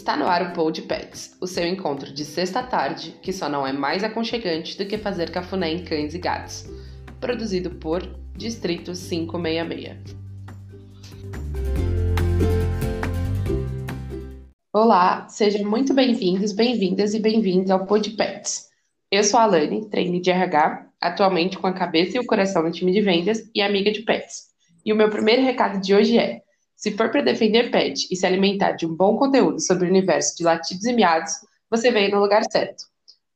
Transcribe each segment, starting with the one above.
Está no ar o Pod Pets, o seu encontro de sexta tarde, que só não é mais aconchegante do que fazer cafuné em cães e gatos. Produzido por Distrito 566. Olá, sejam muito bem-vindos, bem-vindas e bem-vindos ao Pod Pets. Eu sou a Alane, treine de RH, atualmente com a cabeça e o coração no time de vendas e amiga de pets. E o meu primeiro recado de hoje é: se for para defender pet e se alimentar de um bom conteúdo sobre o universo de latidos e miados, você veio no lugar certo.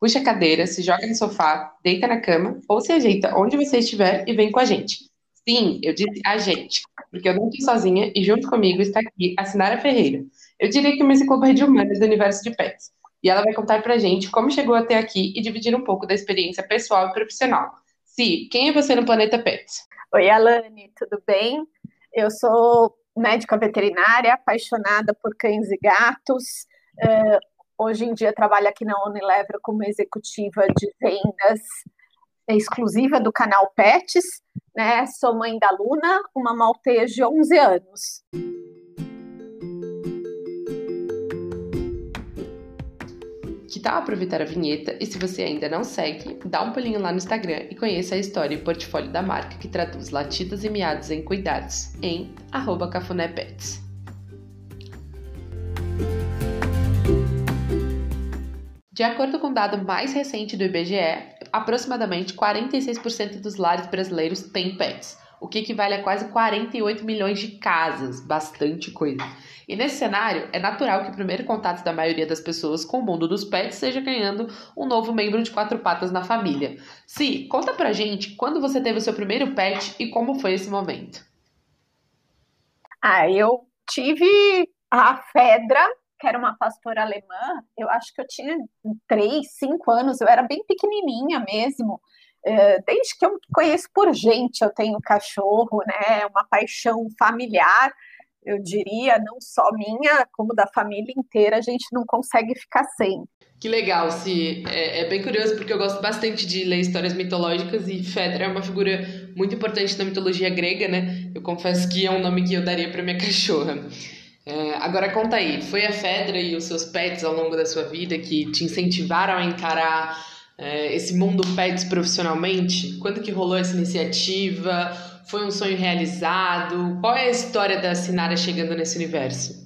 Puxa a cadeira, se joga no sofá, deita na cama ou se ajeita onde você estiver e vem com a gente. Sim, eu disse a gente, porque eu não estou sozinha e junto comigo está aqui a Sinara Ferreira. Eu diria que uma enciclopédia humana do universo de pets. E ela vai contar pra gente como chegou até aqui e dividir um pouco da experiência pessoal e profissional. Si, quem é você no Planeta Pets? Oi, Alane, tudo bem? Eu sou médica veterinária, apaixonada por cães e gatos. Uh, hoje em dia trabalho aqui na Unilever como executiva de vendas exclusiva do canal Pets. Né? Sou mãe da Luna, uma maltese de 11 anos. Que tal aproveitar a vinheta e se você ainda não segue, dá um pulinho lá no Instagram e conheça a história e portfólio da marca que traduz latidos e miados em cuidados em cafunépets. De acordo com o dado mais recente do IBGE, aproximadamente 46% dos lares brasileiros têm pets, o que equivale a quase 48 milhões de casas, bastante coisa. E nesse cenário, é natural que o primeiro contato da maioria das pessoas com o mundo dos pets seja ganhando um novo membro de quatro patas na família. Si, conta pra gente quando você teve o seu primeiro pet e como foi esse momento. Ah, eu tive a Fedra, que era uma pastora alemã, eu acho que eu tinha três, cinco anos, eu era bem pequenininha mesmo. É, desde que eu conheço por gente, eu tenho cachorro, né? Uma paixão familiar eu diria, não só minha, como da família inteira, a gente não consegue ficar sem. Que legal, Se é, é, bem curioso porque eu gosto bastante de ler histórias mitológicas e Fedra é uma figura muito importante na mitologia grega, né? Eu confesso que é um nome que eu daria para minha cachorra. É, agora conta aí, foi a Fedra e os seus pets ao longo da sua vida que te incentivaram a encarar é, esse mundo pets profissionalmente? Quando que rolou essa iniciativa? Foi um sonho realizado? Qual é a história da Sinara chegando nesse universo?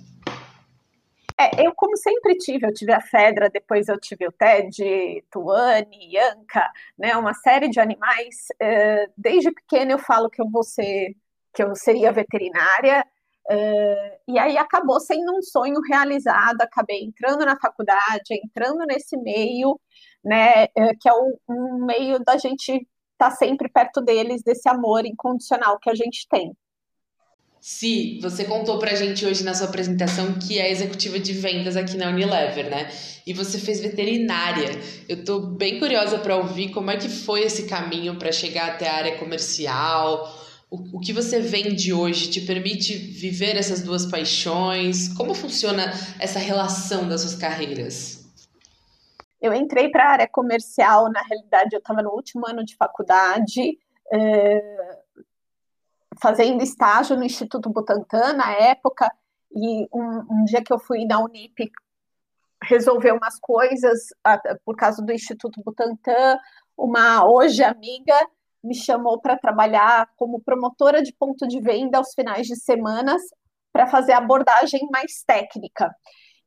É, eu, como sempre tive, eu tive a Fedra, depois eu tive o Ted, Tuane, Yanka, né, uma série de animais. É, desde pequena eu falo que eu vou ser, que eu seria veterinária, é, e aí acabou sendo um sonho realizado, acabei entrando na faculdade, entrando nesse meio, né, é, que é um, um meio da gente estar tá sempre perto deles, desse amor incondicional que a gente tem. Si, você contou pra gente hoje na sua apresentação que é executiva de vendas aqui na Unilever, né? E você fez veterinária. Eu tô bem curiosa para ouvir como é que foi esse caminho para chegar até a área comercial. O, o que você vende hoje te permite viver essas duas paixões? Como funciona essa relação das suas carreiras? Eu entrei para a área comercial, na realidade, eu estava no último ano de faculdade, é, fazendo estágio no Instituto Butantan na época, e um, um, dia que eu fui na Unip resolver umas coisas por causa do Instituto Butantan, uma hoje amiga me chamou para trabalhar como promotora de ponto de venda aos finais de semanas para fazer abordagem mais técnica.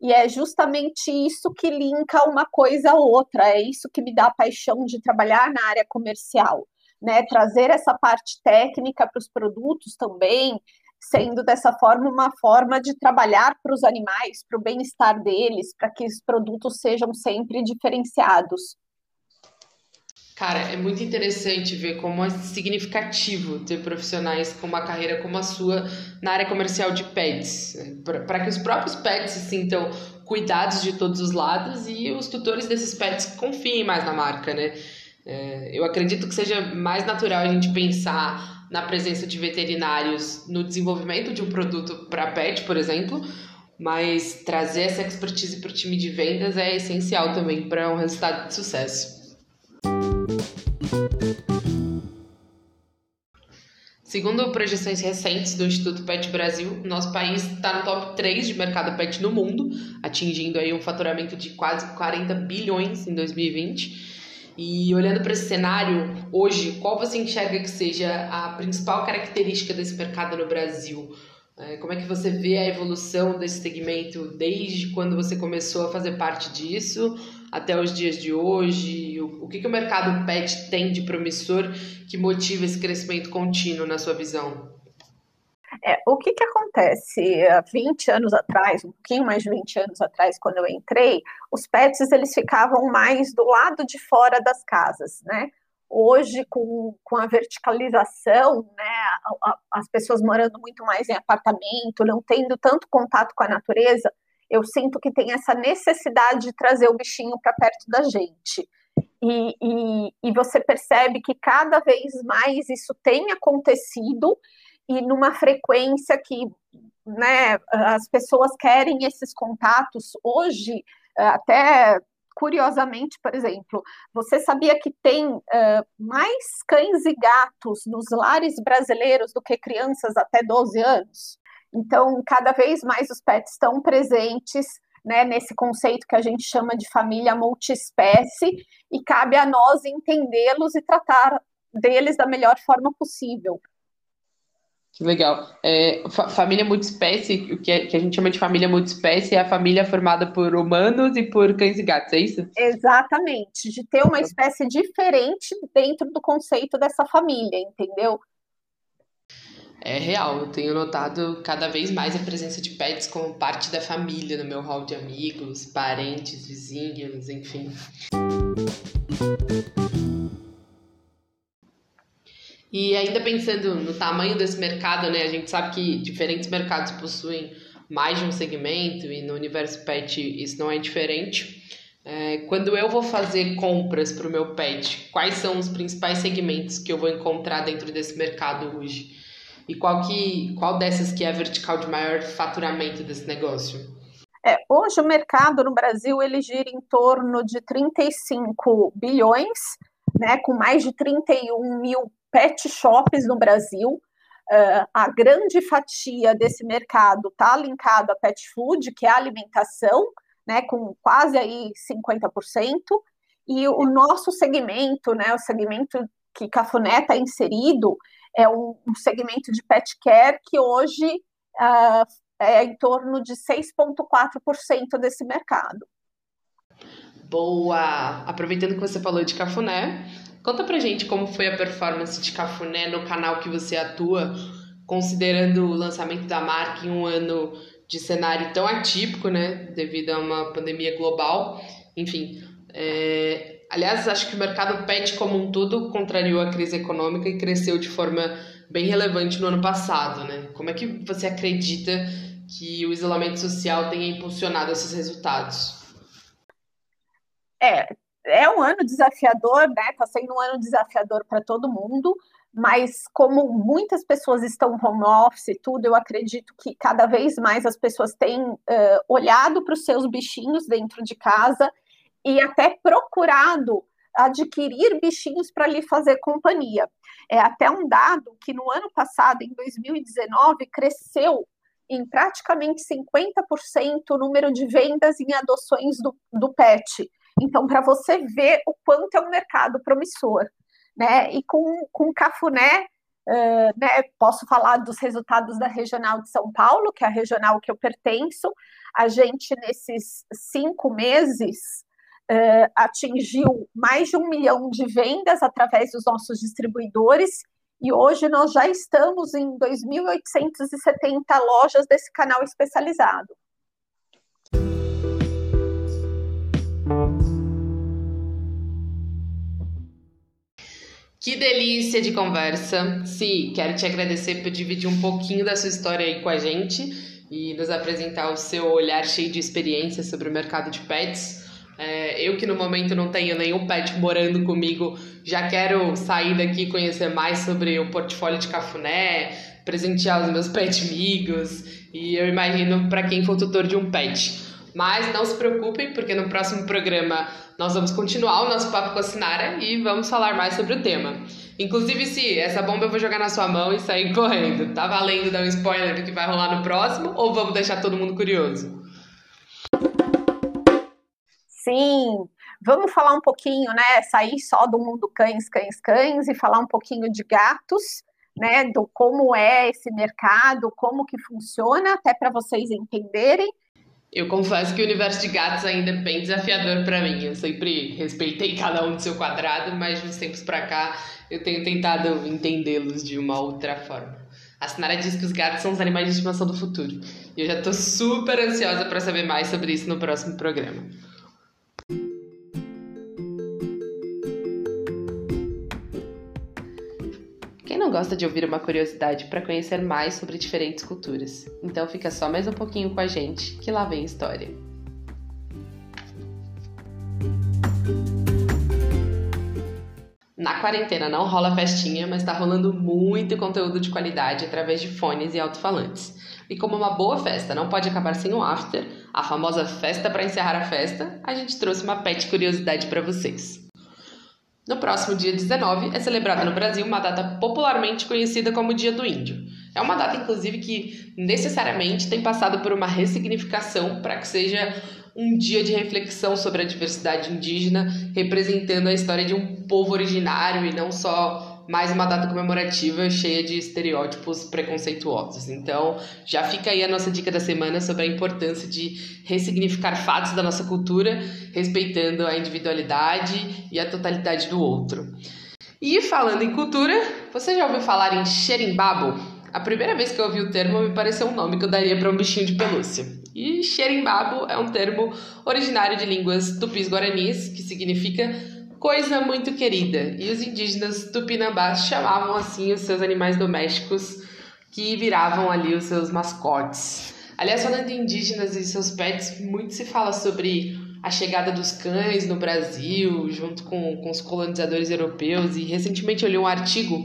E é justamente isso que linka uma coisa a outra, é isso que me dá a paixão de trabalhar na área comercial, né? Trazer essa parte técnica para os produtos também, sendo dessa forma uma forma de trabalhar para os animais, para o bem-estar deles, para que os produtos sejam sempre diferenciados. Cara, é muito interessante ver como é significativo ter profissionais com uma carreira como a sua na área comercial de pets, para que os próprios pets se sintam cuidados de todos os lados e os tutores desses pets confiem mais na marca, né? É, eu acredito que seja mais natural a gente pensar na presença de veterinários no desenvolvimento de um produto para pet, por exemplo, mas trazer essa expertise para o time de vendas é essencial também para um resultado de sucesso. Segundo projeções recentes do Instituto Pet Brasil, nosso país está no top 3 de mercado pet no mundo, atingindo aí um faturamento de quase 40 bilhões em 2020. E olhando para esse cenário, hoje, qual você enxerga que seja a principal característica desse mercado no Brasil? É, como é que você vê a evolução desse segmento desde quando você começou a fazer parte disso até os dias de hoje? O, que, que o mercado pet tem de promissor que motiva esse crescimento contínuo na sua visão? É, o que, que acontece? Há 20 anos atrás, um pouquinho mais de 20 anos atrás, quando eu entrei, os pets eles ficavam mais do lado de fora das casas, né? Hoje, com, com a verticalização, né, as pessoas morando muito mais em apartamento, não tendo tanto contato com a natureza, eu sinto que tem essa necessidade de trazer o bichinho para perto da gente. E, e, e, você percebe que cada vez mais isso tem acontecido e numa frequência que né, as pessoas querem esses contatos. Hoje, até curiosamente, por exemplo, você sabia que tem uh, mais cães e gatos nos lares brasileiros do que crianças até 12 anos? Então, cada vez mais os pets estão presentes né, nesse conceito que a gente chama de família multiespécie, e cabe a nós entendê-los e tratar deles da melhor forma possível. Que legal. É, fa família multiespécie, o que, é, que, a gente chama de família multiespécie, é a família formada por humanos e por cães e gatos, é isso? Exatamente, de ter uma espécie diferente dentro do conceito dessa família, entendeu? É real, eu tenho notado cada vez mais a presença de pets como parte da família no meu hall de amigos, parentes, vizinhos, enfim. E ainda pensando no tamanho desse mercado, né? A gente sabe que diferentes mercados possuem mais de um segmento e no universo pet isso não é diferente. É, quando eu vou fazer compras para o meu pet, quais são os principais segmentos que eu vou encontrar dentro desse mercado hoje? E qual, que, qual dessas que é a vertical de maior faturamento desse negócio? É, hoje o mercado no Brasil ele gira em torno de 35 bilhões, né, com mais de 31 mil pet shops no Brasil. Uh, a grande fatia desse mercado está linkado a pet food, que é a alimentação, né, com quase aí 50%, e o nosso segmento, né, o segmento que Cafuné está inserido, é um, um, segmento de pet care que hoje uh, é em torno de 6,4% desse mercado. Boa! Aproveitando que você falou de Cafuné, Conta pra gente como foi a performance de Cafuné no canal que você atua, considerando o lançamento da marca em um ano de cenário tão atípico, né, devido a uma pandemia global. Enfim, é... aliás, acho que o mercado pet como um todo contrariou a crise econômica e cresceu de forma bem relevante no ano passado, né? Como é que você acredita que o isolamento social tenha impulsionado esses resultados? É, é um ano desafiador, né? Está sendo um ano desafiador para todo mundo, mas como muitas pessoas estão home office e tudo, eu acredito que cada vez mais as pessoas têm uh, olhado para os seus bichinhos dentro de casa e até procurado adquirir bichinhos para lhe fazer companhia. É até um dado que no ano passado, em 2019, cresceu em praticamente 50% o número de vendas em adoções do, do pet. Então, para você ver o quanto é um mercado promissor, né? E com, com Cafuné, uh, né, posso falar dos resultados da Regional de São Paulo, que é a regional que eu pertenço. A gente, nesses cinco meses, uh, atingiu mais de um milhão de vendas através dos nossos distribuidores, e hoje nós já estamos em 2.870 lojas desse canal especializado. Que delícia de conversa. Sim, quero te agradecer por dividir um pouquinho da sua história aí com a gente e nos apresentar o seu olhar cheio de experiência sobre o mercado de pets. É, eu que no momento não tenho nenhum pet morando comigo, já quero sair daqui conhecer mais sobre o portfólio de Cafuné, presentear os meus pet amigos e eu imagino para quem for tutor de um pet. Mas não se preocupem, porque no próximo programa nós vamos continuar o nosso papo com a Sinara e vamos falar mais sobre o tema. Inclusive, se essa bomba eu vou jogar na sua mão e sair correndo. Tá valendo dar um spoiler do que vai rolar no próximo ou vamos deixar todo mundo curioso? Sim, vamos falar um pouquinho, né? Sair só do mundo cães, cães, cães e falar um pouquinho de gatos, né? Do como é esse mercado, como que funciona, até para vocês entenderem. Eu confesso que o universo de gatos ainda é bem desafiador para mim. Eu sempre respeitei cada um do seu quadrado, mas uns tempos para cá eu tenho tentado entendê-los de uma outra forma. A Sinara diz que os gatos são os animais de estimação do futuro. E eu já estou super ansiosa para saber mais sobre isso no próximo programa. Gosta de ouvir uma curiosidade para conhecer mais sobre diferentes culturas. Então fica só mais um pouquinho com a gente, que lá vem história. Na quarentena não rola festinha, mas tá rolando muito conteúdo de qualidade através de fones e alto-falantes. E como uma boa festa não pode acabar sem um after, a famosa festa para encerrar a festa, a gente trouxe uma pet curiosidade para vocês. No próximo dia 19 é celebrada no Brasil uma data popularmente conhecida como Dia do Índio. É uma data, inclusive, que necessariamente tem passado por uma ressignificação para que seja um dia de reflexão sobre a diversidade indígena, representando a história de um povo originário e não só mais uma data comemorativa cheia de estereótipos preconceituosos. Então, já fica aí a nossa dica da semana sobre a importância de ressignificar fatos da nossa cultura, respeitando a individualidade e a totalidade do outro. E falando em cultura, você já ouviu falar em xerimbabo? A primeira vez que eu ouvi o termo me pareceu um nome que eu daria para um bichinho de pelúcia. E xerimbabo é um termo originário de línguas tupis-guaranis, que significa coisa muito querida. E os indígenas tupinambás chamavam assim os seus animais domésticos que viravam ali os seus mascotes. Aliás, falando de indígenas e seus pets, muito se fala sobre a chegada dos cães no Brasil, junto com, com os colonizadores europeus. E recentemente eu li um artigo,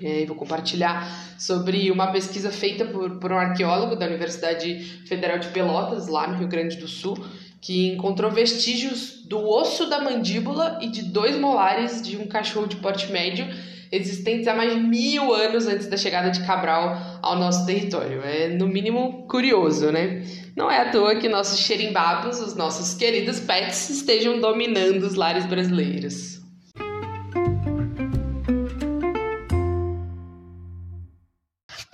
e vou compartilhar, sobre uma pesquisa feita por, por um arqueólogo da Universidade Federal de Pelotas, lá no Rio Grande do Sul, que encontrou vestígios do osso da mandíbula e de dois molares de um cachorro de porte médio existentes há mais de mil anos antes da chegada de Cabral ao nosso território. É, no mínimo, curioso, né? Não é à toa que nossos xerimbabos, os nossos queridos pets, estejam dominando os lares brasileiros.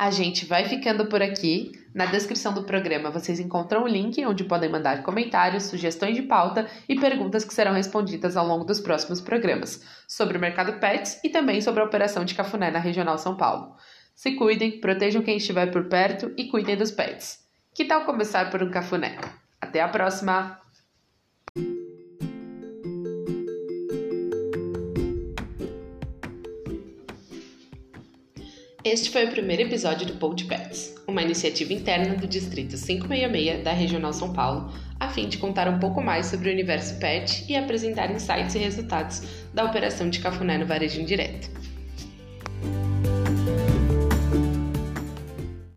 A gente vai ficando por aqui. Na descrição do programa vocês encontram o link onde podem mandar comentários, sugestões de pauta e perguntas que serão respondidas ao longo dos próximos programas sobre o mercado Pets e também sobre a operação de cafuné na Regional São Paulo. Se cuidem, protejam quem estiver por perto e cuidem dos pets. Que tal começar por um cafuné? Até a próxima! Este foi o primeiro episódio do Pod Pets, uma iniciativa interna do Distrito 566 da Regional São Paulo, a fim de contar um pouco mais sobre o universo pet e apresentar insights e resultados da operação de cafuné no varejo indireto.